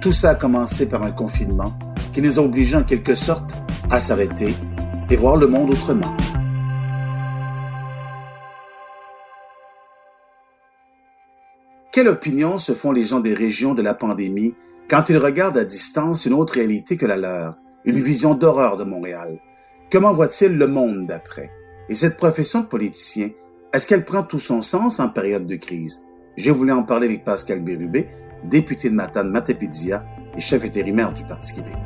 Tout ça a commencé par un confinement qui nous a obligés en quelque sorte à s'arrêter et voir le monde autrement. Quelle opinion se font les gens des régions de la pandémie quand ils regardent à distance une autre réalité que la leur, une vision d'horreur de Montréal? Comment voient-ils le monde d'après? Et cette profession de politicien, est-ce qu'elle prend tout son sens en période de crise? J'ai voulu en parler avec Pascal Bérubé, député de Matane Matapédia et chef intérimaire du Parti québécois.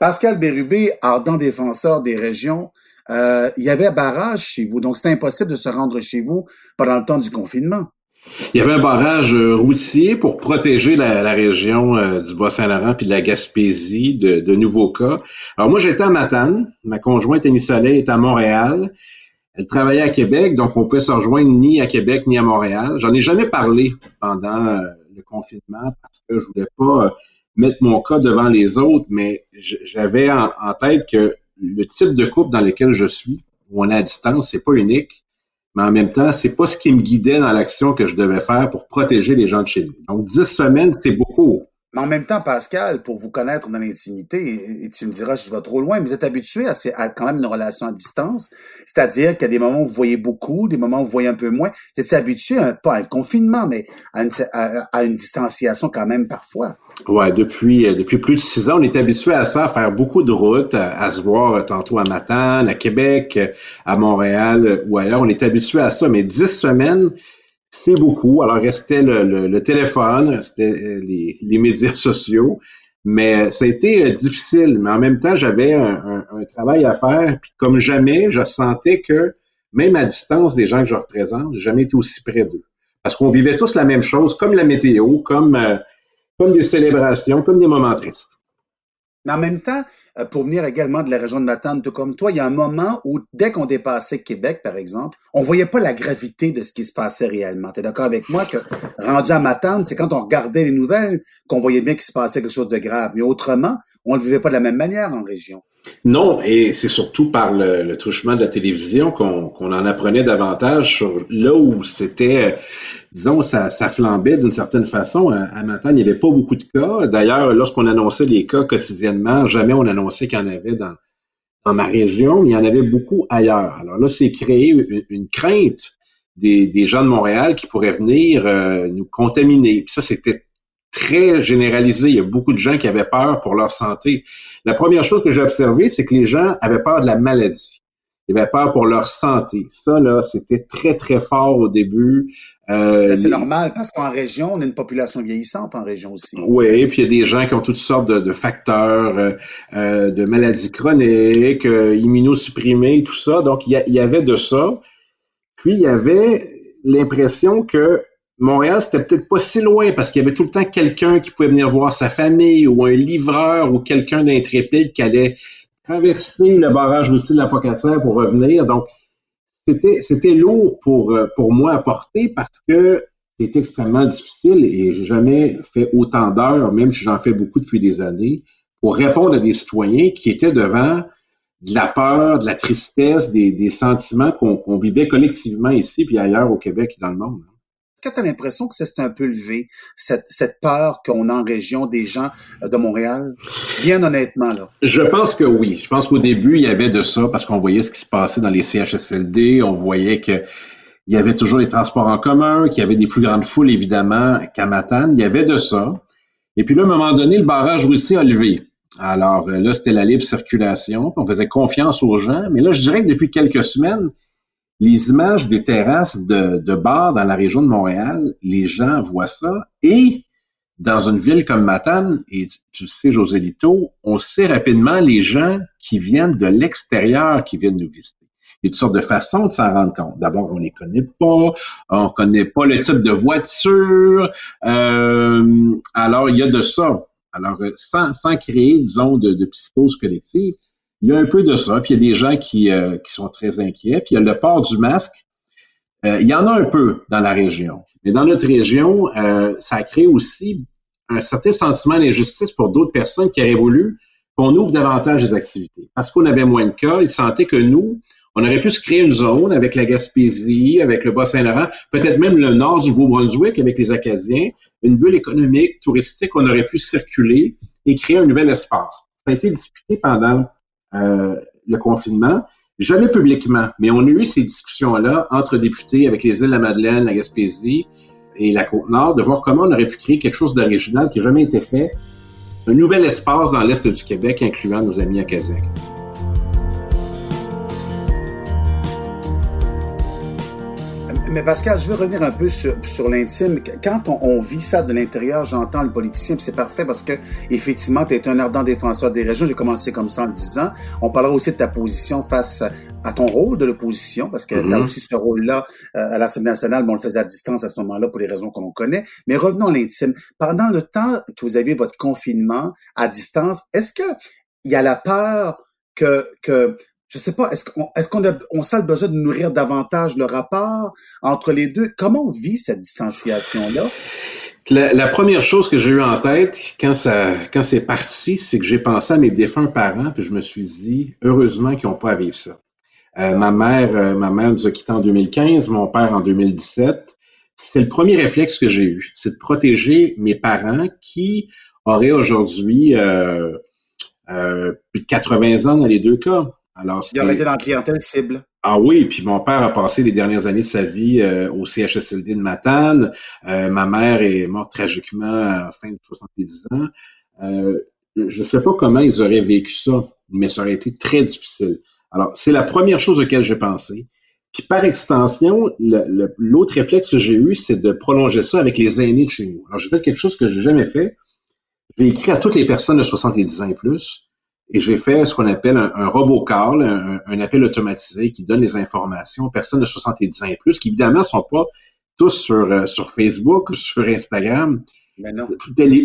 Pascal Bérubé, ardent défenseur des régions, euh, il y avait un barrage chez vous, donc c'était impossible de se rendre chez vous pendant le temps du confinement. Il y avait un barrage euh, routier pour protéger la, région euh, du Bas-Saint-Laurent puis de la Gaspésie de, nouveaux cas. Alors moi, j'étais à Matane. Ma conjointe Annie Soleil est à Montréal. Elle travaillait à Québec, donc on pouvait se rejoindre ni à Québec ni à Montréal. J'en ai jamais parlé pendant euh, le confinement parce que je voulais pas mettre mon cas devant les autres, mais j'avais en, tête que le type de couple dans lequel je suis, où on est à distance, c'est pas unique mais en même temps, c'est pas ce qui me guidait dans l'action que je devais faire pour protéger les gens de chez nous. Donc, dix semaines, c'est beaucoup. Mais en même temps, Pascal, pour vous connaître dans l'intimité, et, tu me diras, je vais trop loin, mais vous êtes habitué à, quand même une relation à distance. C'est-à-dire qu'il y a des moments où vous voyez beaucoup, des moments où vous voyez un peu moins. Vous êtes habitué, à, pas à un confinement, mais à une, à distanciation quand même parfois. Ouais, depuis, euh, depuis plus de six ans, on est habitué à ça, à faire beaucoup de routes, à, se voir euh, tantôt à Matane, à Québec, euh, à Montréal ou ailleurs. On est habitué à ça, mais dix semaines, c'est beaucoup. Alors, restait le, téléphone, restait les, les, médias sociaux, mais ça a été difficile. Mais en même temps, j'avais un, travail à faire. Puis comme jamais, je sentais que, même à distance des gens que je représente, j'ai jamais été aussi près d'eux. Parce qu'on vivait tous la même chose, comme la météo, comme comme des célébrations, comme des moments tristes. Mais en même temps, euh, pour venir également de la région de Matane, tout comme toi, il y a un moment où, dès qu'on dépassait Québec, par exemple, on voyait pas la gravité de ce qui se passait réellement. Tu es d'accord avec moi que, rendu à Matane, c'est quand on regardait les nouvelles qu'on voyait bien qu'il se passait quelque chose de grave. Mais autrement, on ne le vivait pas de la même manière en région. Non, et c'est surtout par le, truchement de la télévision qu'on en apprenait davantage sur là où c'était, disons, ça, flambait d'une certaine façon. À, à il n'y avait pas beaucoup de cas. D'ailleurs, lorsqu'on annonçait les cas quotidiennement, jamais on annonçait qu'il y en avait dans, ma région, mais il y en avait beaucoup ailleurs. Alors là, c'est créé une, crainte des, gens de Montréal qui pourraient venir euh, nous contaminer. Ça, c'était très généralisé. Il y a beaucoup de gens qui avaient peur pour leur santé. La première chose que j'ai observée, c'est que les gens avaient peur de la maladie. Ils avaient peur pour leur santé. Ça, là, c'était très, très fort au début. Euh, c'est normal parce qu'en région, on a une population vieillissante en région aussi. Oui, puis il y a des gens qui ont toutes sortes de, facteurs, euh, euh, de maladies chroniques, immunosupprimés, tout ça. Donc, il y, avait de ça. Puis, il y avait l'impression que Montréal, c'était peut-être pas si loin parce qu'il y avait tout le temps quelqu'un qui pouvait venir voir sa famille ou un livreur ou quelqu'un d'intrépide qui allait traverser le barrage routier de la pour revenir. Donc, c'était, lourd pour, euh, pour moi à porter parce que c'était extrêmement difficile et j'ai jamais fait autant d'heures, même si j'en fais beaucoup depuis des années, pour répondre à des citoyens qui étaient devant de la peur, de la tristesse, des, sentiments qu'on, qu'on vivait collectivement ici puis ailleurs au Québec et dans le monde. Est-ce que tu as l'impression que c'est un peu levé, cette, cette peur qu'on a en région des gens euh, de Montréal? Bien honnêtement, là. Je pense que oui. Je pense qu'au début, il y avait de ça parce qu'on voyait ce qui se passait dans les CHSLD. On voyait que il y avait toujours les transports en commun, qu'il y avait des plus grandes foules, évidemment, qu'à Matane. Il y avait de ça. Et puis là, à un moment donné, le barrage routier a levé. Alors euh, là, c'était la libre circulation. On faisait confiance aux gens. Mais là, je dirais que depuis quelques semaines, les images des terrasses de, de bars dans la région de Montréal, les gens voient ça. Et dans une ville comme Matane, et tu, sais, Joselito, on sait rapidement les gens qui viennent de l'extérieur qui viennent nous visiter. Il y a toutes sortes de façons de s'en rendre compte. D'abord, on les connaît pas, on connaît pas le type de voiture. Euh, alors, il y a de ça. Alors, euh, sans, sans créer, disons, de, de psychose collective, il y a un peu de ça. Puis il y a des gens qui, euh, sont très inquiets. Puis il y a le port du masque. Euh, il y en a un peu dans la région. Mais dans notre région, euh, ça crée aussi un certain sentiment d'injustice pour d'autres personnes qui auraient voulu qu'on ouvre davantage les activités. Parce qu'on avait moins de cas, ils sentaient que nous, on aurait pu se créer une zone avec la Gaspésie, avec le Bas-Saint-Laurent, peut-être même le nord du Beau-Brunswick avec les Acadiens, une bulle économique, touristique, on aurait pu circuler et créer un nouvel espace. Ça a été discuté pendant euh, le confinement, jamais publiquement, mais on a eu ces discussions-là entre députés avec les îles de la Madeleine, la Gaspésie et la Côte-Nord, de voir comment on aurait pu créer quelque chose d'original qui n'a jamais été fait, un nouvel espace dans l'Est du Québec, incluant nos amis à Kazakh. Mais Pascal, je veux revenir un peu sur, sur l'intime. Quand on, on, vit ça de l'intérieur, j'entends le politicien, c'est parfait parce que effectivement, tu es un ardent défenseur des régions. J'ai commencé comme ça en le disant. On parlera aussi de ta position face à ton rôle de l'opposition, parce que mm -hmm. tu as aussi ce rôle-là euh, à l'Assemblée nationale, mais on le faisait à distance à ce moment-là pour les raisons que l'on connaît. Mais revenons à l'intime. Pendant le temps que vous aviez votre confinement à distance, est-ce que il y a la peur que, que je sais pas, est-ce qu'on est qu'on a, on sent le besoin de nourrir davantage le rapport entre les deux? Comment on vit cette distanciation-là? La, la, première chose que j'ai eu en tête quand ça quand c'est parti, c'est que j'ai pensé à mes défunts parents, puis je me suis dit, heureusement qu'ils n'ont pas à ça. Euh, ma mère, euh, ma mère nous a quittés en 2015, mon père en 2017. C'est le premier réflexe que j'ai eu, c'est de protéger mes parents qui auraient aujourd'hui euh, euh plus de 80 ans dans les deux cas. Alors, il aurait été dans la clientèle cible. Ah oui, puis mon père a passé les dernières années de sa vie euh, au CHSLD de Matane. Euh, ma mère est morte tragiquement à la fin de 70 ans. Euh, je ne sais pas comment ils auraient vécu ça, mais ça aurait été très difficile. Alors, c'est la première chose auquel j'ai pensé. Puis par extension, l'autre réflexe que j'ai eu, c'est de prolonger ça avec les aînés de chez nous. Alors, j'ai fait quelque chose que j'ai jamais fait. J'ai écrit à toutes les personnes de 70 ans et plus et j'ai fait ce qu'on appelle un, un robocall, un, un, appel automatisé qui donne les informations aux personnes de 70 ans et plus, qui évidemment ne sont pas tous sur, euh, sur Facebook ou sur Instagram, Mais non.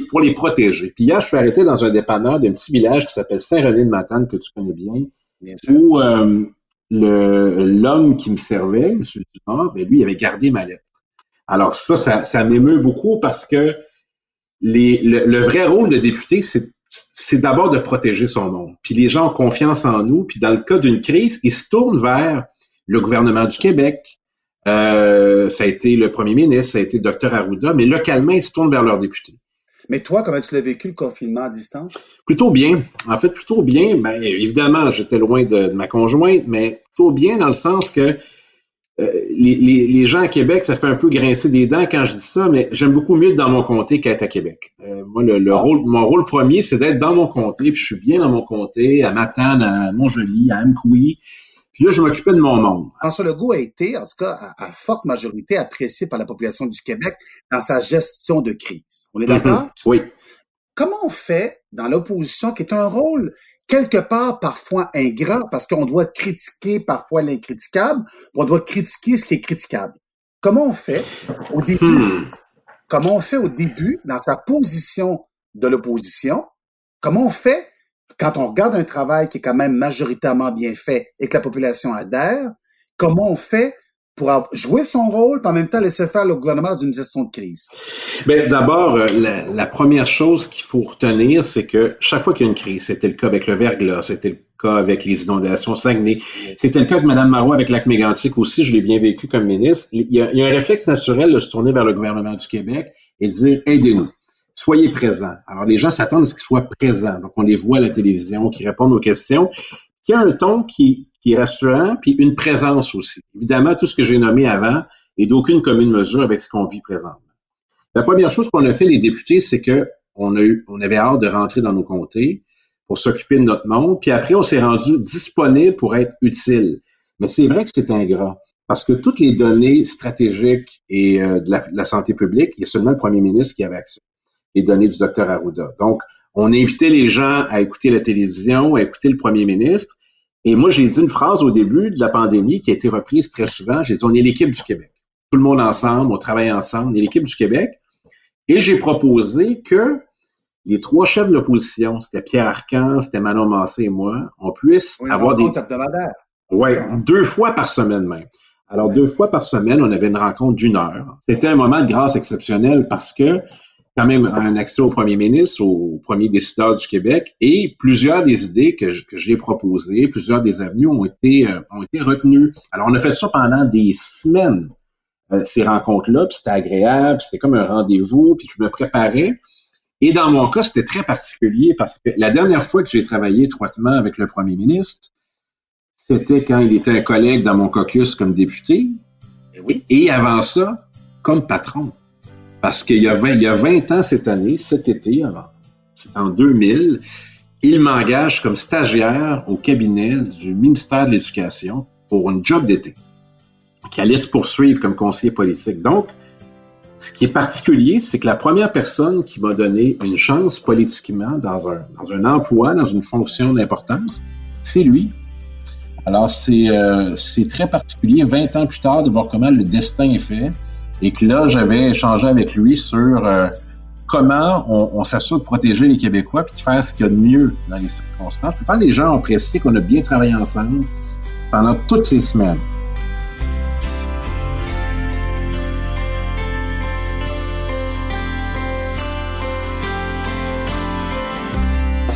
pour les protéger. Puis hier, je suis arrêté dans un dépanneur d'un petit village qui s'appelle Saint-René-de-Matane, que tu connais bien, bien où euh, l'homme qui me servait, M. Dumont, ben lui, il avait gardé ma lettre. Alors ça, ça, ça m'émeut beaucoup parce que les, le, le vrai rôle de député, c'est c'est d'abord de protéger son monde. Puis les gens ont confiance en nous. Puis dans le cas d'une crise, ils se tournent vers le gouvernement du Québec. Euh, ça a été le premier ministre, ça a été le docteur Arruda, mais localement, ils se tournent vers leurs députés. Mais toi, comment tu l'as vécu, le confinement à distance? Plutôt bien. En fait, plutôt bien. Ben, évidemment, j'étais loin de, de, ma conjointe, mais plutôt bien dans le sens que les, les, les, gens à Québec, ça fait un peu grincer des dents quand je dis ça, mais j'aime beaucoup mieux être dans mon comté qu'être à Québec. Euh, moi, le, le ah. rôle, mon rôle premier, c'est d'être dans mon comté, puis je suis bien dans mon comté, à Matane, à Montjoli, à Amkoui. Puis là, je m'occupais de mon monde. François Legault a été, en tout cas, à, à, forte majorité, apprécié par la population du Québec dans sa gestion de crise. On est d'accord? Mm -hmm. Oui. Comment on fait dans l'opposition, qui est un rôle quelque part parfois ingrat, parce qu'on doit critiquer parfois l'incriticable, on doit critiquer ce qui est critiquable? Comment on fait au début, hmm. comment on fait au début dans sa position de l'opposition, comment on fait quand on regarde un travail qui est quand même majoritairement bien fait et que la population adhère, comment on fait pour jouer son rôle, puis en même temps laisser faire le gouvernement dans une gestion de crise? Bien, d'abord, euh, la, première chose qu'il faut retenir, c'est que chaque fois qu'il y a une crise, c'était le cas avec le verglas, c'était le cas avec les inondations Saguenay, c'était le cas de Mme Marois avec lac mégantic aussi, je l'ai bien vécu comme ministre. Il y, a, il y, a, un réflexe naturel de se tourner vers le gouvernement du Québec et de dire aidez-nous. Soyez présents. Alors, les gens s'attendent à ce qu'ils soient présents. Donc, on les voit à la télévision, qui répondent aux questions qui a un ton qui, qui est rassurant, puis une présence aussi. Évidemment, tout ce que j'ai nommé avant est d'aucune commune mesure avec ce qu'on vit présentement. La première chose qu'on a fait, les députés, c'est que on, a eu, on avait hâte de rentrer dans nos comtés pour s'occuper de notre monde, puis après, on s'est rendu disponible pour être utile. Mais c'est vrai que c'est ingrat, parce que toutes les données stratégiques et euh, de, la, de, la, santé publique, il y a seulement le premier ministre qui avait accès, les données du docteur Arruda. Donc, on invitait les gens à écouter la télévision, à écouter le premier ministre, Et moi, j'ai dit une phrase au début de la pandémie qui a été reprise très souvent. J'ai dit, on est l'équipe du Québec. Tout le monde ensemble, on travaille ensemble, on est l'équipe du Québec. Et j'ai proposé que les trois chefs de l'opposition, c'était Pierre Arcan, c'était Manon Massé et moi, on puisse avoir des... Oui, hein? deux fois par semaine même. Alors, deux fois par semaine, on avait une rencontre d'une heure. C'était un moment de grâce exceptionnel parce que, quand même, un accès au premier ministre, au premier décideur du Québec, et plusieurs des idées que, j'ai proposées, plusieurs des avenues ont été, euh, ont été retenues. Alors, on a fait ça pendant des semaines, euh, ces rencontres-là, puis c'était agréable, c'était comme un rendez-vous, puis je me préparais. Et dans mon cas, c'était très particulier parce que la dernière fois que j'ai travaillé étroitement avec le premier ministre, c'était quand il était un collègue dans mon caucus comme député. Et, eh oui. et avant ça, comme patron. Parce qu'il y a 20, il y a 20 ans cette année, cet été, c'est en 2000, il m'engage comme stagiaire au cabinet du ministère de l'Éducation pour un job d'été, qui allait se poursuivre comme conseiller politique. Donc, ce qui est particulier, c'est que la première personne qui m'a donné une chance politiquement dans un, emploi, dans une fonction d'importance, c'est lui. Alors, euh, c'est très particulier, 20 ans plus tard, de voir comment le destin est fait. Et que là, j'avais échangé avec lui sur euh, comment on, s'assure de protéger les Québécois puis de faire ce qu'il y a de mieux dans les circonstances. Je pense les gens ont qu'on a bien travaillé ensemble pendant toutes ces semaines.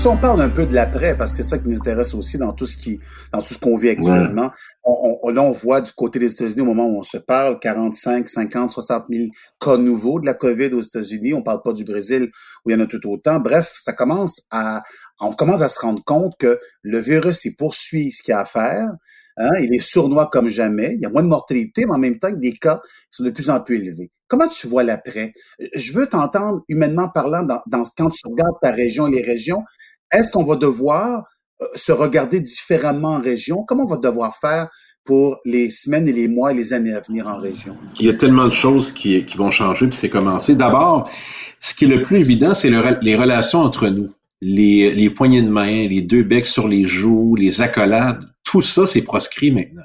Si on parle un peu de l'après, parce que c'est ça qui nous intéresse aussi dans tout ce qui, dans tout ce qu'on vit actuellement. On, là, on voit du côté des États-Unis au moment où on se parle, 45, 50, 60 000 cas nouveaux de la COVID aux États-Unis. On parle pas du Brésil où il y en a tout autant. Bref, ça commence à, on commence à se rendre compte que le virus, il poursuit ce qu'il a à faire. Hein, il est sournois comme jamais. Il y a moins de mortalité, mais en même temps, des cas qui sont de plus en plus élevés. Comment tu vois l'après? Je veux t'entendre humainement parlant dans, quand tu regardes ta région et les régions. Est-ce qu'on va devoir euh, se regarder différemment en région? Comment on va devoir faire pour les semaines et les mois et les années à venir en région? Il y a tellement de choses qui, qui vont changer, puis c'est commencé. D'abord, ce qui est le plus évident, c'est les relations entre nous. Les, les poignées de main, les deux becs sur les joues, les accolades, tout ça, c'est proscrit maintenant.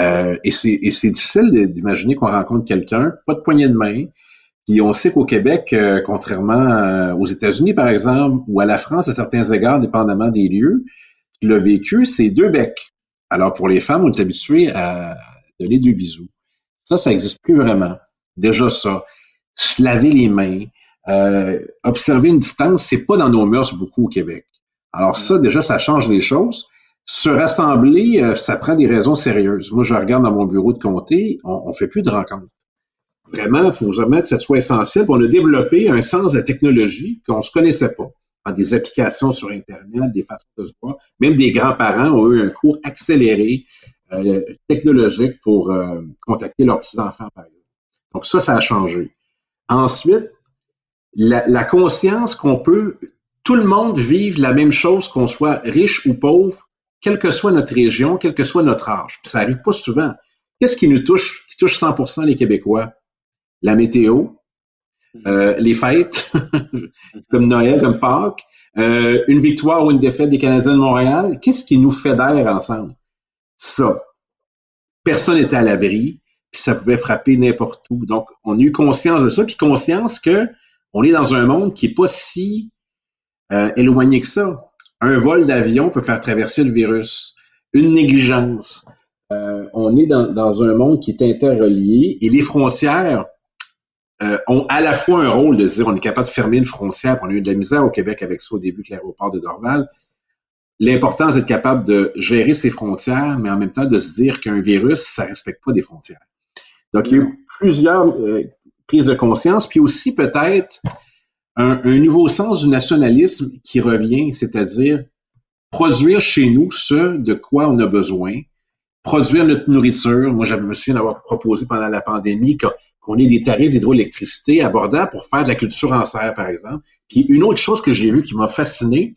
Euh, et c'est difficile d'imaginer qu'on rencontre quelqu'un, pas de poignée de main, puis on sait qu'au Québec, euh, contrairement euh, aux États-Unis, par exemple, ou à la France, à certains égards, dépendamment des lieux, le vécu, c'est deux becs. Alors, pour les femmes, on est habitué à donner deux bisous. Ça, ça n'existe plus vraiment. Déjà ça. Se laver les mains, observer une distance, c'est pas dans nos mœurs beaucoup au Québec. Alors ça, déjà, ça change les choses se rassembler, euh, ça prend des raisons sérieuses. Moi, je regarde dans mon bureau de comté, on, ne fait plus de rencontres. Vraiment, il faut vraiment que ça soit essentiel. On a développé un sens de la technologie qu'on ne se connaissait pas. En des applications sur Internet, des façons de se voir. Même des grands-parents ont eu un cours accéléré euh, technologique pour euh, contacter leurs petits-enfants, par exemple. Donc ça, ça a changé. Ensuite, la, la conscience qu'on peut, tout le monde vive la même chose, qu'on soit riche ou pauvre, quelle que soit notre région, quel que soit notre âge. Puis ça arrive pas souvent. Qu'est-ce qui nous touche, qui touche 100% les Québécois? La météo, euh, les fêtes, comme Noël, comme Pâques, euh, une victoire ou une défaite des Canadiens de Montréal. Qu'est-ce qui nous fédère ensemble? Ça. Personne n'était à l'abri, puis ça pouvait frapper n'importe où. Donc, on a eu conscience de ça, puis conscience que on est dans un monde qui est pas si euh, éloigné que ça un vol d'avion peut faire traverser le virus. Une négligence. Euh, on est dans, un monde qui est interrelié et les frontières euh, ont à la fois un rôle de dire on est capable de fermer une frontière. On a eu de la misère au Québec avec ça au début de l'aéroport de Dorval. L'importance d'être capable de gérer ses frontières, mais en même temps de se dire qu'un virus, ça respecte pas des frontières. Donc, il y a eu plusieurs euh, prises de conscience, puis aussi peut-être un, nouveau sens du nationalisme qui revient, c'est-à-dire produire chez nous ce de quoi on a besoin, produire notre nourriture. Moi, je me souviens d'avoir proposé pendant la pandémie qu'on ait des tarifs d'hydroélectricité abordables pour faire de la culture en serre, par exemple. Puis une autre chose que j'ai vue qui m'a fasciné,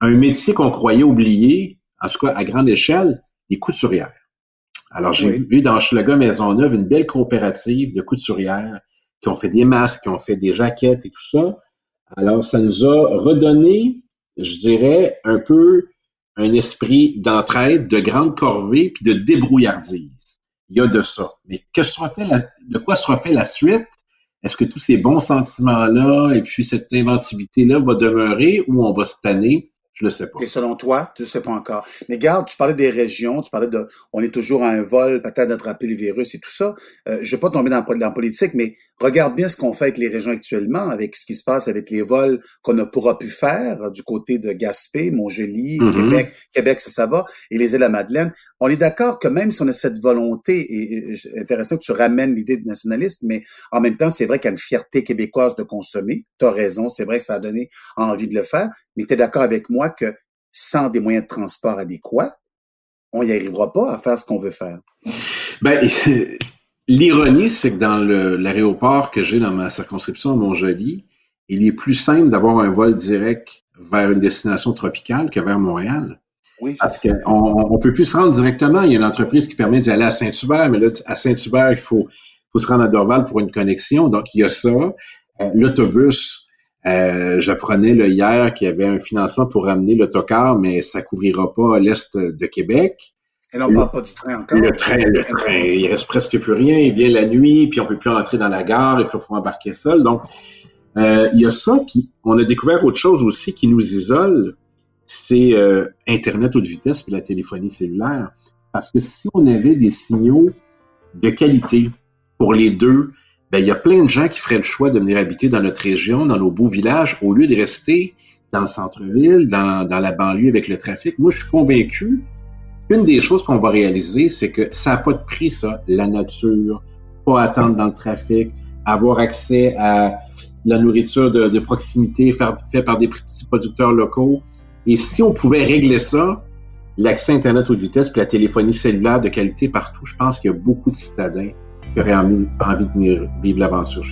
un métier qu'on croyait oublié, en tout cas à grande échelle, les couturières. Alors, j'ai vu dans Maison Maisonneuve une belle coopérative de couturières qui ont fait des masques, qui ont fait des jaquettes et tout ça. Alors, ça nous a redonné, je dirais, un peu un esprit d'entraide, de grande corvée, puis de débrouillardise. Il y a de ça. Mais que sera fait de quoi sera fait la suite? Est-ce que tous ces bons sentiments-là et puis cette inventivité-là va demeurer ou on va se tanner? Je le sais pas. Et selon toi, tu ne sais pas encore. Mais garde, tu parlais des régions, tu parlais de, on est toujours à un vol, peut-être d'attraper le virus et tout ça. Euh, je vais pas tomber dans, dans la politique, mais regarde bien ce qu'on fait avec les régions actuellement, avec ce qui se passe avec les vols qu'on ne pourra plus faire du côté de Gaspé, Montgély, mm-hmm. Québec, Québec, ça, ça va, et les îles de la Madeleine. On est d'accord que même si on a cette volonté, et, et intéressant que tu ramènes l'idée de nationaliste, mais en même temps, c'est vrai qu'il y a une fierté québécoise de consommer. Tu as raison, c'est vrai que ça a donné envie de le faire, mais tu es d'accord avec moi que sans des moyens de transport adéquats, on n'y arrivera pas à faire ce qu'on veut faire? Ben, l'ironie, c'est que dans l'aéroport que j'ai dans ma circonscription à Montjoly, il est plus simple d'avoir un vol direct vers une destination tropicale que vers Montréal. Oui, Parce qu'on ne peut plus se rendre directement. Il y a une entreprise qui permet d'y aller à Saint-Hubert, mais là, à Saint-Hubert, il faut, faut se rendre à Dorval pour une connexion. Donc, il y a ça. Euh, l'autobus, euh, J'apprenais hier qu'il y avait un financement pour ramener l'autocar, mais ça couvrira pas l'est de Québec. Et là, on parle pas du train encore. Le train, le train, il reste presque plus rien. Il vient la nuit, puis on peut plus entrer dans la gare, et puis il faut embarquer seul. Donc, euh, il y a ça, puis on a découvert autre chose aussi qui nous isole, c'est euh, Internet haute vitesse puis la téléphonie cellulaire. Parce que si on avait des signaux de qualité pour les deux, ben, il y a plein de gens qui feraient le choix de venir habiter dans notre région, dans nos beaux villages, au lieu de rester dans le centre-ville, dans, la banlieue avec le trafic. Moi, je suis convaincu qu'une des choses qu'on va réaliser, c'est que ça n'a pas de prix, ça, la nature, pas attendre dans le trafic, avoir accès à la nourriture de, proximité faite par des petits producteurs locaux. Et si on pouvait régler ça, l'accès à Internet haute vitesse puis la téléphonie cellulaire de qualité partout, je pense qu'il y a beaucoup de citadins qui aurait envie, de venir vivre l'aventure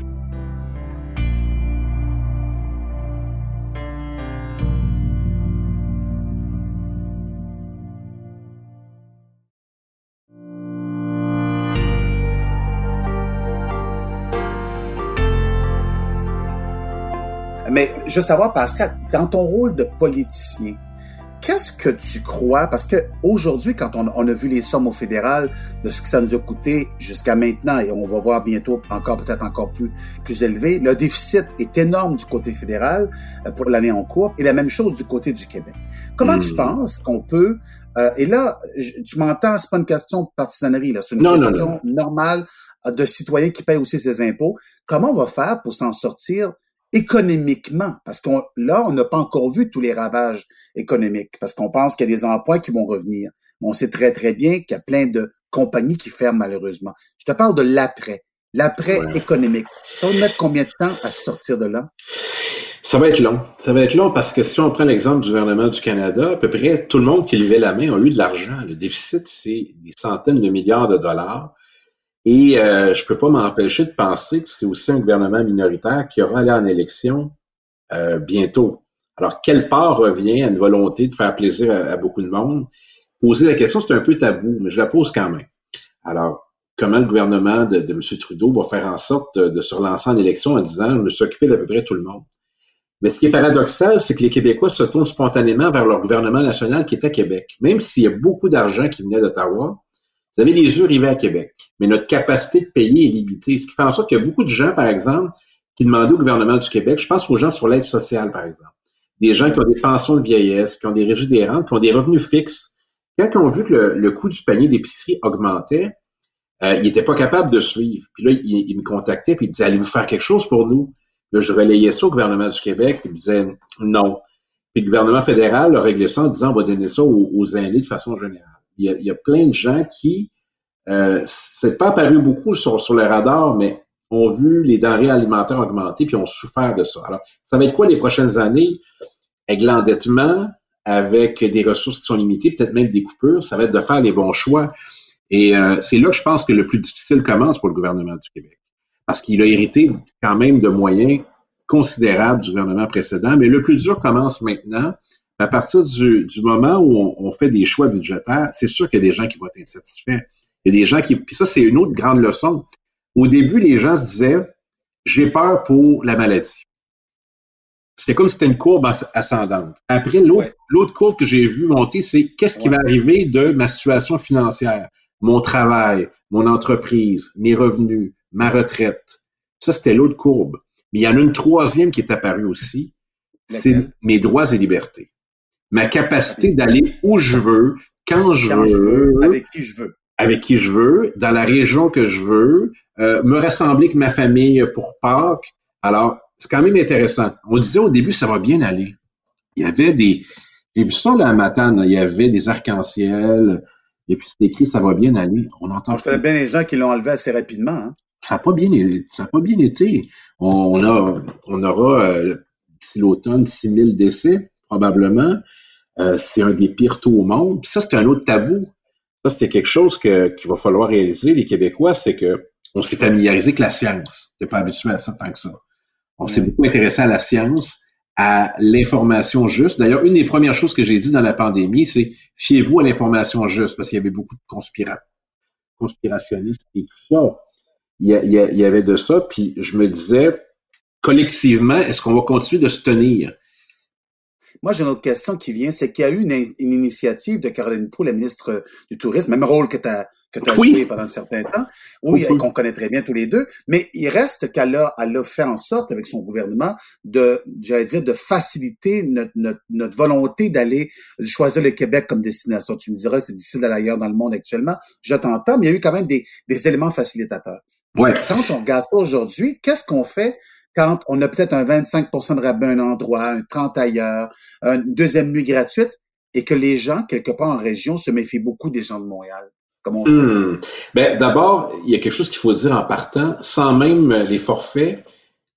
Mais je veux savoir, Pascal, dans ton rôle de politicien, Qu'est-ce que tu crois? Parce que aujourd'hui, quand on, a vu les sommes au fédéral de ce que ça nous a coûté jusqu'à maintenant, et on va voir bientôt encore peut-être encore plus plus élevé, le déficit est énorme du côté fédéral euh, pour l'année en cours, et la même chose du côté du Québec. Comment tu hmm. penses qu'on peut euh, et là, tu m'entends, c'est pas une question de partisanerie, là, c'est une question normale euh, de citoyens qui payent aussi ses impôts. Comment on va faire pour s'en sortir économiquement, parce qu'on là, on n'a pas encore vu tous les ravages économiques, parce qu'on pense qu'il y a des emplois qui vont revenir. Mais on sait très, très bien qu'il y a plein de compagnies qui ferment malheureusement. Je te parle de l'après, l'après économique. Ça va mettre combien de temps à sortir de là? Ça va être long. Ça va être long parce que si on prend l'exemple du gouvernement du Canada, à peu près tout le monde qui levait la main a eu de l'argent. Le déficit, c'est des centaines de milliards de dollars. Et euh, je peux pas m'empêcher de penser que c'est aussi un gouvernement minoritaire qui aura allé en élection euh, bientôt. Alors, quelle part revient à une volonté de faire plaisir à, beaucoup de monde? Poser la question, c'est un peu tabou, mais je la pose quand même. Alors, comment le gouvernement de, de M. Trudeau va faire en sorte de, se relancer en élection en disant, je me suis occupé d'à peu près tout le monde? Mais ce qui est paradoxal, c'est que les Québécois se tournent spontanément vers leur gouvernement national qui est à Québec. Même s'il y a beaucoup d'argent qui venait d'Ottawa, vous avez les yeux rivés à Québec, mais notre capacité de payer est limitée, ce qui fait en sorte qu'il y a beaucoup de gens, par exemple, qui demandaient au gouvernement du Québec, je pense aux gens sur l'aide sociale, par exemple, des gens qui ont des pensions de vieillesse, qui ont des régies des rentes, qui ont des revenus fixes. Quand ils ont vu que le, coût du panier d'épicerie augmentait, euh, ils n'étaient pas capables de suivre. Puis là, ils, me contactaient, puis ils disaient, allez-vous faire quelque chose pour nous? Là, je relayais ça au gouvernement du Québec, puis ils disaient non. Puis le gouvernement fédéral a réglé ça en disant, on va donner ça aux, aux aînés de façon générale il y a, plein de gens qui, euh, c'est pas apparu beaucoup sur, le radar, mais ont vu les denrées alimentaires augmenter puis ont souffert de ça. Alors, ça va être quoi les prochaines années? Avec l'endettement, avec des ressources qui sont limitées, peut-être même des coupures, ça va être de faire les bons choix. Et euh, c'est là que je pense que le plus difficile commence pour le gouvernement du Québec. Parce qu'il a hérité quand même de moyens considérables du gouvernement précédent, mais le plus dur commence maintenant à partir du, moment où on, fait des choix budgétaires, c'est sûr qu'il y a des gens qui vont être insatisfaits. Il y a des gens qui. Puis ça, c'est une autre grande leçon. Au début, les gens se disaient J'ai peur pour la maladie. C'était comme si c'était une courbe ascendante. Après, l'autre courbe que j'ai vu monter, c'est qu'est-ce qui va arriver de ma situation financière, mon travail, mon entreprise, mes revenus, ma retraite. Ça, c'était l'autre courbe. Mais il y en a une troisième qui est apparue aussi, c'est mes droits et libertés. Ma capacité d'aller où je veux, quand je, veux, avec qui je veux. Avec qui je veux, dans la région que je veux, euh, me rassembler avec ma famille pour Pâques. Alors, c'est quand même intéressant. On disait au début, ça va bien aller. Il y avait des... J'ai vu ça là, à Matane, il y avait des arcs-en-ciel, et puis c'était écrit, ça va bien aller. On entend... Je connais bien les gens qui l'ont enlevé assez rapidement. Hein? Ça n'a pas, bien, ça pas bien été. On, a, on aura, euh, d'ici l'automne, 6000 décès, probablement. Euh, c'est un des pires taux au monde. Puis ça, c'est un autre tabou. Ça, c'était quelque chose qu'il va falloir réaliser, les Québécois, c'est que on s'est familiarisé avec la science. On pas habitué à ça tant que ça. On s'est beaucoup intéressé à la science, à l'information juste. D'ailleurs, une des premières choses que j'ai dit dans la pandémie, c'est fiez-vous à l'information juste, parce qu'il y avait beaucoup de conspirationnistes et tout ça. Il y, il y, avait de ça, puis je me disais, collectivement, est-ce qu'on va continuer de se tenir? Moi, j'ai une autre question qui vient, c'est qu'il y a eu une, initiative de Caroline Pou, la ministre du Tourisme, même rôle que tu as, que as joué pendant un certain temps, oui, qu'on connaît très bien tous les deux, mais il reste qu'elle a, elle a fait en sorte, avec son gouvernement, de, j'allais dire, de faciliter notre, notre, notre volonté d'aller choisir le Québec comme destination. Tu me diras, c'est difficile d'aller ailleurs dans le monde actuellement. Je t'entends, mais il y a eu quand même des, des éléments facilitateurs. Ouais. Quand on regarde aujourd'hui, qu'est-ce qu'on fait quand on a peut-être un 25% de rabais à un endroit, un 30 ailleurs, une deuxième nuit gratuite, et que les gens, quelque part en région, se méfient beaucoup des gens de Montréal? Comment on hmm. ben, D'abord, il y a quelque chose qu'il faut dire en partant. Sans même les forfaits,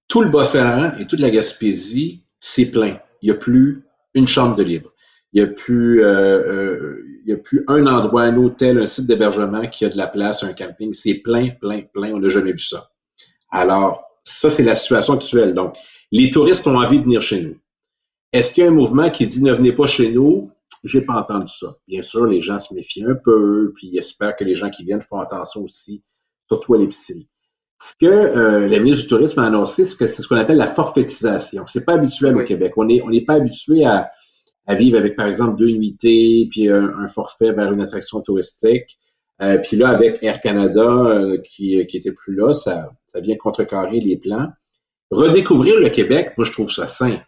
tout le Bas-Saint-Laurent et toute la Gaspésie, c'est plein. Il n'y a plus une chambre de libre. Il n'y a euh, euh, a plus un endroit, un hôtel, un site d'hébergement qui a de la place, un camping. C'est plein, plein, plein. On n'a jamais vu ça. Alors, ça, c'est la situation actuelle. Donc, les touristes ont envie de venir chez nous. Est-ce qu'il y a un mouvement qui dit ne venez pas chez nous? J'ai pas entendu ça. Bien sûr, les gens se méfient un peu, puis ils espèrent que les gens qui viennent font attention aussi, surtout à l'épicerie. Ce que euh, la ministre du Tourisme a annoncé, c'est que c'est ce qu'on appelle la forfaitisation. C'est pas habituel au Québec. On n'est on est pas habitué à, à, vivre avec, par exemple, deux nuitées, puis un, forfait vers une attraction touristique. Euh, puis là, avec Air Canada, euh, qui, qui était plus là, ça, ça vient contrecarrer les plans. Redécouvrir le Québec, moi, je trouve ça sain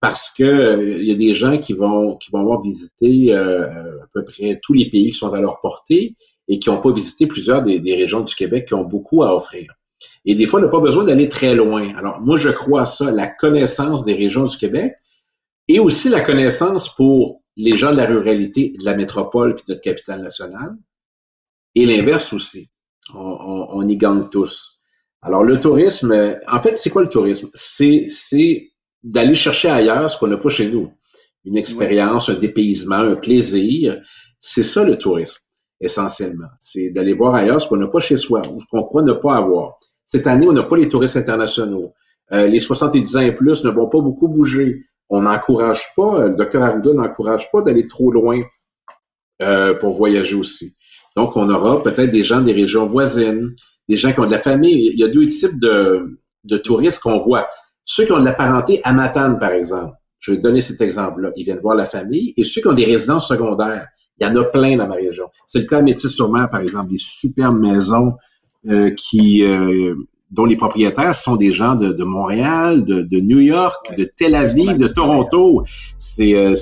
parce que euh, il y a des gens qui vont qui vont avoir visité euh, à peu près tous les pays qui sont à leur portée et qui n'ont pas visité plusieurs des, régions du Québec qui ont beaucoup à offrir. Et des fois, on n'a pas besoin d'aller très loin. Alors, moi, je crois à ça, la connaissance des régions du Québec et aussi la connaissance pour les gens de la ruralité, de la métropole puis de notre capitale nationale. Et l'inverse aussi. On, on y gagne tous. Alors, le tourisme, en fait, c'est quoi le tourisme? C'est, c'est d'aller chercher ailleurs ce qu'on n'a pas chez nous. Une expérience, un dépaysement, un plaisir. C'est ça le tourisme, essentiellement. C'est d'aller voir ailleurs ce qu'on n'a pas chez soi ou ce qu'on croit ne pas avoir. Cette année, on n'a pas les touristes internationaux. Euh, les 70 ans et plus ne vont pas beaucoup bouger. On n'encourage pas, le docteur Arruda n'encourage pas d'aller trop loin euh, pour voyager aussi. Donc, on aura peut-être des gens des régions voisines, des gens qui ont de la famille. Il y a deux types de, de touristes qu'on voit. Ceux qui ont de la parenté à Matane, par exemple. Je vais donner cet exemple-là. Ils viennent voir la famille. Et ceux qui ont des résidences secondaires. Il y en a plein dans ma région. C'est le cas de Métis-sur-Mer, par exemple. Des superbes maisons euh, qui, euh, dont les propriétaires sont des gens de, de Montréal, de, de, New York, de Tel Aviv, de Toronto. C'est euh,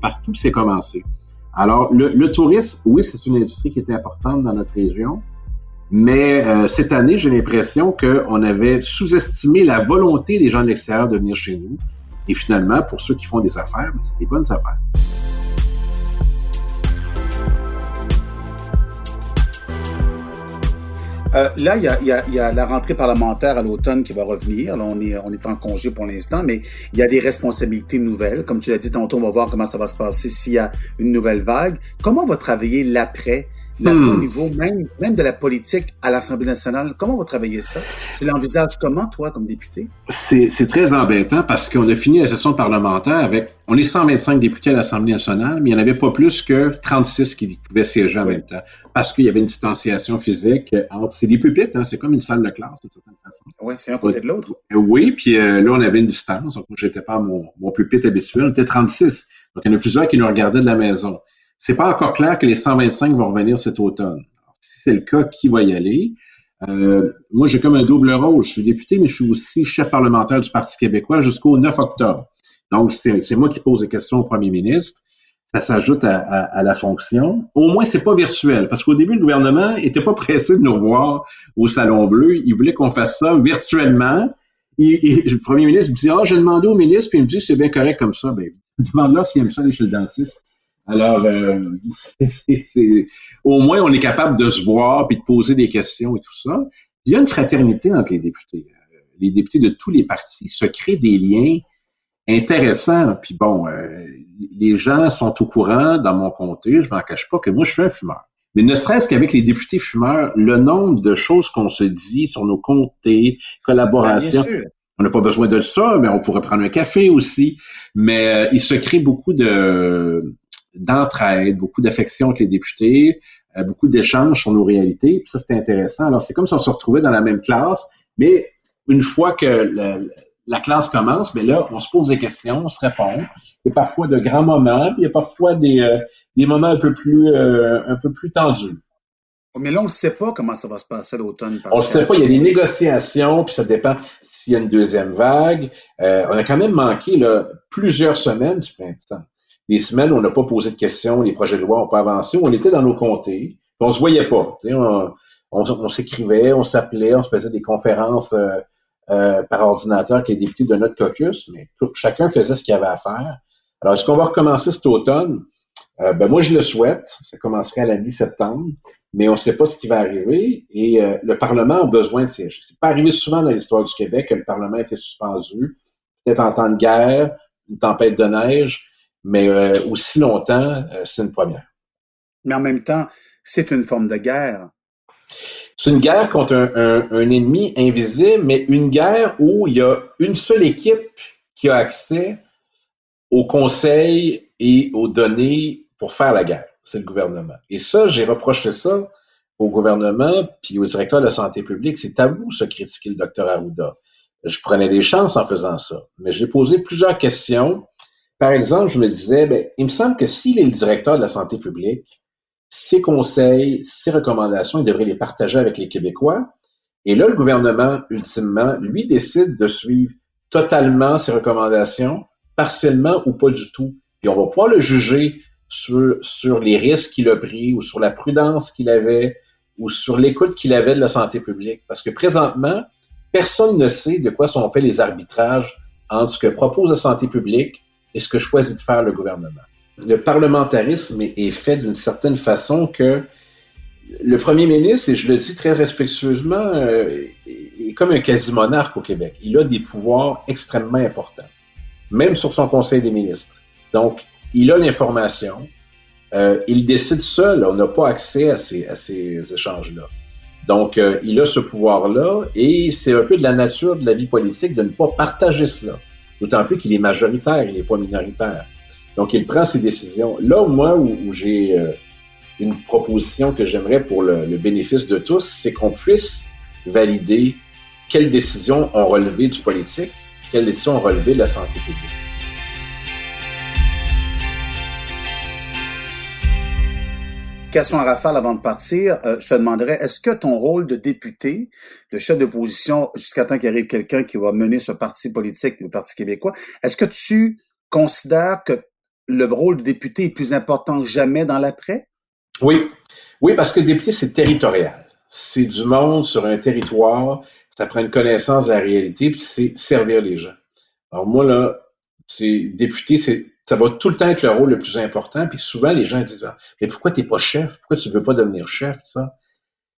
partout que c'est commencé. Alors, le, le tourisme, oui, c'est une industrie qui était importante dans notre région. Mais euh, cette année, j'ai l'impression qu'on avait sous-estimé la volonté des gens de l'extérieur de venir chez nous. Et finalement, pour ceux qui font des affaires, ben, c'est des bonnes affaires. Euh, là, il y, a, la rentrée parlementaire à l'automne qui va revenir. Là, on est, on est en congé pour l'instant, mais il y a des responsabilités nouvelles. Comme tu l'as dit tantôt, on va voir comment ça va se passer s'il y a une nouvelle vague. Comment on va travailler l'après au hmm. niveau même, même de la politique à l'Assemblée nationale. Comment vous travaillez ça? Tu l'envisages comment, toi, comme député? C'est très embêtant parce qu'on a fini la session parlementaire avec, on est 125 députés à l'Assemblée nationale, mais il n'y en avait pas plus que 36 qui pouvaient siéger en même temps parce qu'il y avait une distanciation physique entre, c'est des pupitres, hein, c'est comme une salle de classe, d'une certaine façon. Oui, c'est un côté de l'autre. Oui, puis euh, là, on avait une distance. Donc, moi, j'étais pas mon, mon pupitre habituel, on était 36. Donc, il y en a plusieurs qui nous regardaient de la maison. C'est pas encore clair que les 125 vont revenir cet automne. si c'est le cas, qui va y aller? Euh, moi, j'ai comme un double rôle. Je suis député, mais je suis aussi chef parlementaire du Parti québécois jusqu'au 9 octobre. Donc, c'est moi qui pose des questions au premier ministre. Ça s'ajoute à, la fonction. Au moins, c'est pas virtuel, parce qu'au début, le gouvernement était pas pressé de nous voir au Salon Bleu. Il voulait qu'on fasse ça virtuellement. Et, le premier ministre me dit, ah, j'ai demandé au ministre, puis il me dit, c'est bien correct comme ça. Ben, demande-là s'il aime ça aller chez le dentiste. Alors, euh, au moins, on est capable de se voir puis de poser des questions et tout ça. Il y a une fraternité entre les députés. Euh, les députés de tous les partis se créent des liens intéressants. Puis bon, euh, les gens sont au courant dans mon comté, je m'en cache pas que moi, je suis un fumeur. Mais ne serait-ce qu'avec les députés fumeurs, le nombre de choses qu'on se dit sur nos comtés, collaborations. Ben, on n'a pas besoin de ça, mais on pourrait prendre un café aussi. Mais il se crée beaucoup de, d'entraide, beaucoup d'affection avec les députés, euh, beaucoup d'échanges sur nos réalités. Puis ça, c'était intéressant. Alors, c'est comme si on se retrouvait dans la même classe, mais une fois que la, classe commence, mais là, on se pose des questions, on se répond. Il y a parfois de grands moments, puis il y a parfois des, euh, des moments un peu plus euh, un peu plus tendus. Mais là, on ne sait pas comment ça va se passer l'automne. On ne sait pas. Il y a des négociations, puis ça dépend s'il y a une deuxième vague. on a quand même manqué là, plusieurs semaines du printemps les semaines on n'a pas posé de questions, les projets de loi n'ont pas avancé, on était dans nos comtés, on se voyait pas. On, s'écrivait, on s'appelait, on se faisait des conférences euh, euh, par ordinateur avec les députés de notre caucus, mais chacun faisait ce qu'il avait à faire. Alors, est-ce qu'on va recommencer cet automne? Euh, ben moi, je le souhaite. Ça commencerait à la mi-septembre, mais on ne sait pas ce qui va arriver. Et le Parlement a besoin de siéger. C'est pas arrivé souvent dans l'histoire du Québec que le Parlement était suspendu, peut-être en temps de guerre, une tempête de neige mais euh, aussi longtemps, euh, c'est une première. Mais en même temps, c'est une forme de guerre. C'est une guerre contre un, un, ennemi invisible, mais une guerre où il y a une seule équipe qui a accès aux conseils et aux données pour faire la guerre. C'est le gouvernement. Et ça, j'ai reproché ça au gouvernement puis au directeur de la santé publique. C'est à vous, ce critiquer le docteur Arruda. Je prenais des chances en faisant ça. Mais j'ai posé plusieurs questions par exemple, je me disais, ben, il me semble que s'il est le directeur de la santé publique, ses conseils, ses recommandations, il devrait les partager avec les Québécois. Et là, le gouvernement, ultimement, lui décide de suivre totalement ses recommandations, partiellement ou pas du tout. Et on va pouvoir le juger sur, sur les risques qu'il a pris ou sur la prudence qu'il avait ou sur l'écoute qu'il avait de la santé publique. Parce que présentement, personne ne sait de quoi sont faits les arbitrages entre ce que propose la santé publique et ce que choisit de faire le gouvernement. Le parlementarisme est fait d'une certaine façon que le premier ministre, et je le dis très respectueusement, euh, est comme un quasi-monarque au Québec. Il a des pouvoirs extrêmement importants, même sur son conseil des ministres. Donc, il a l'information, euh, il décide seul, on n'a pas accès à ces, échanges-là. Donc, euh, il a ce pouvoir-là et c'est un peu de la nature de la vie politique de ne pas partager cela. D'autant plus qu'il est majoritaire, il n'est pas minoritaire. Donc, il prend ses décisions. Là, moi, où, j'ai euh, une proposition que j'aimerais pour le, bénéfice de tous, c'est qu'on puisse valider quelles décisions ont relevé du politique, quelles décisions ont relevé de la santé publique. Question à rafale avant de partir, euh, je te demanderais, est-ce que ton rôle de député, de chef d'opposition, jusqu'à temps qu'il arrive quelqu'un qui va mener ce parti politique, le Parti québécois, est-ce que tu considères que le rôle de député est plus important que jamais dans l'après? Oui. Oui, parce que député, c'est territorial. C'est du monde sur un territoire, ça prend une connaissance de la réalité, puis c'est servir les gens. Alors moi, là, c'est député, c'est ça va tout le temps être le rôle le plus important. Puis souvent, les gens disent Mais pourquoi tu n'es pas chef? Pourquoi tu ne veux pas devenir chef? Ça?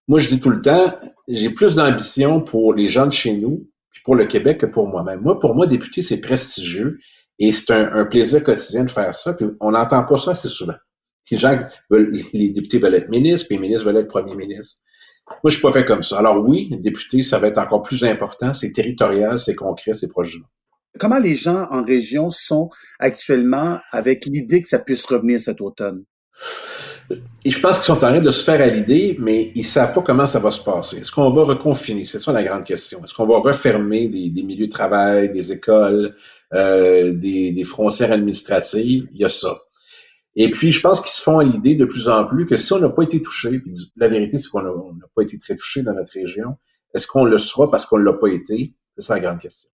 Moi, je dis tout le temps, j'ai plus d'ambition pour les gens de chez nous, puis pour le Québec que pour moi-même. Moi, pour moi, député, c'est prestigieux et c'est un, plaisir quotidien de faire ça. Puis on n'entend pas ça assez souvent. Les gens les députés veulent être ministres, puis les ministres veulent être premiers ministres. Moi, je suis pas fait comme ça. Alors oui, député, ça va être encore plus important. C'est territorial, c'est concret, c'est proche de nous. Comment les gens en région sont actuellement avec l'idée que ça puisse revenir cet automne? Je pense qu'ils sont en train de se faire à l'idée, mais ils savent pas comment ça va se passer. Est-ce qu'on va reconfiner? C'est ça la grande question. Est-ce qu'on va refermer des, milieux de travail, des écoles, euh, des, des frontières administratives? Il y a ça. Et puis, je pense qu'ils se font à l'idée de plus en plus que si on n'a pas été touché, puis la vérité, c'est qu'on n'a pas été très touché dans notre région, est-ce qu'on le sera parce qu'on ne l'a pas été? C'est ça la grande question.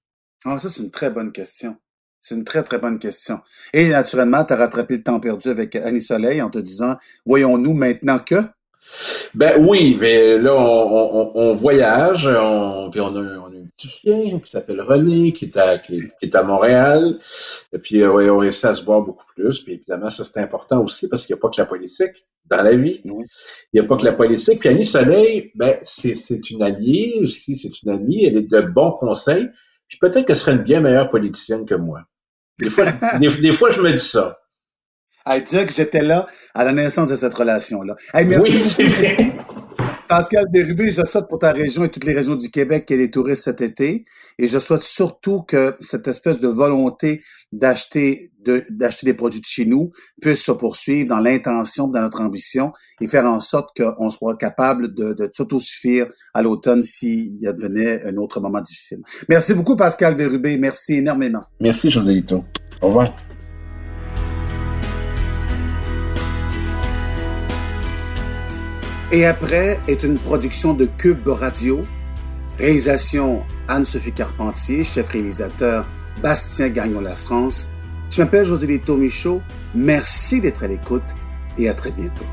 Ah, ça, c'est une très bonne question. C'est une très, très bonne question. Et naturellement, tu as rattrapé le temps perdu avec Annie Soleil en te disant, voyons-nous maintenant que? Ben oui, mais là, on, voyage, on, puis on a, on a un petit chien qui s'appelle René, qui est à, qui, est à Montréal, et puis euh, on essaie à se voir beaucoup plus, puis évidemment, ça c'est important aussi, parce qu'il n'y a pas que la politique dans la vie. Il n'y a pas que la politique. Puis Annie Soleil, ben, c'est une alliée aussi, c'est une amie, elle est de bons conseils, puis peut-être qu'elle serait une bien meilleure politicienne que moi. Des fois, des, fois, je me dis ça. À dire que j'étais là à la naissance de cette relation-là. merci beaucoup. Pascal Bérubé, je souhaite pour ta région et toutes les régions du Québec qu'il y ait des touristes cet été. Et je souhaite surtout que cette espèce de volonté d'acheter d'acheter des produits de chez nous puisse se poursuivre dans l'intention, dans notre ambition et faire en sorte qu'on soit capable de, de s'autosuffire à l'automne s'il y advenait un autre moment difficile. Merci beaucoup, Pascal Bérubé. Merci énormément. Merci, Joselito. Au revoir. Et après est une production de Cube Radio. Réalisation Anne-Sophie Carpentier, chef réalisateur Bastien Gagnon La France. Je m'appelle José Lito Michaud. Merci d'être à l'écoute et à très bientôt.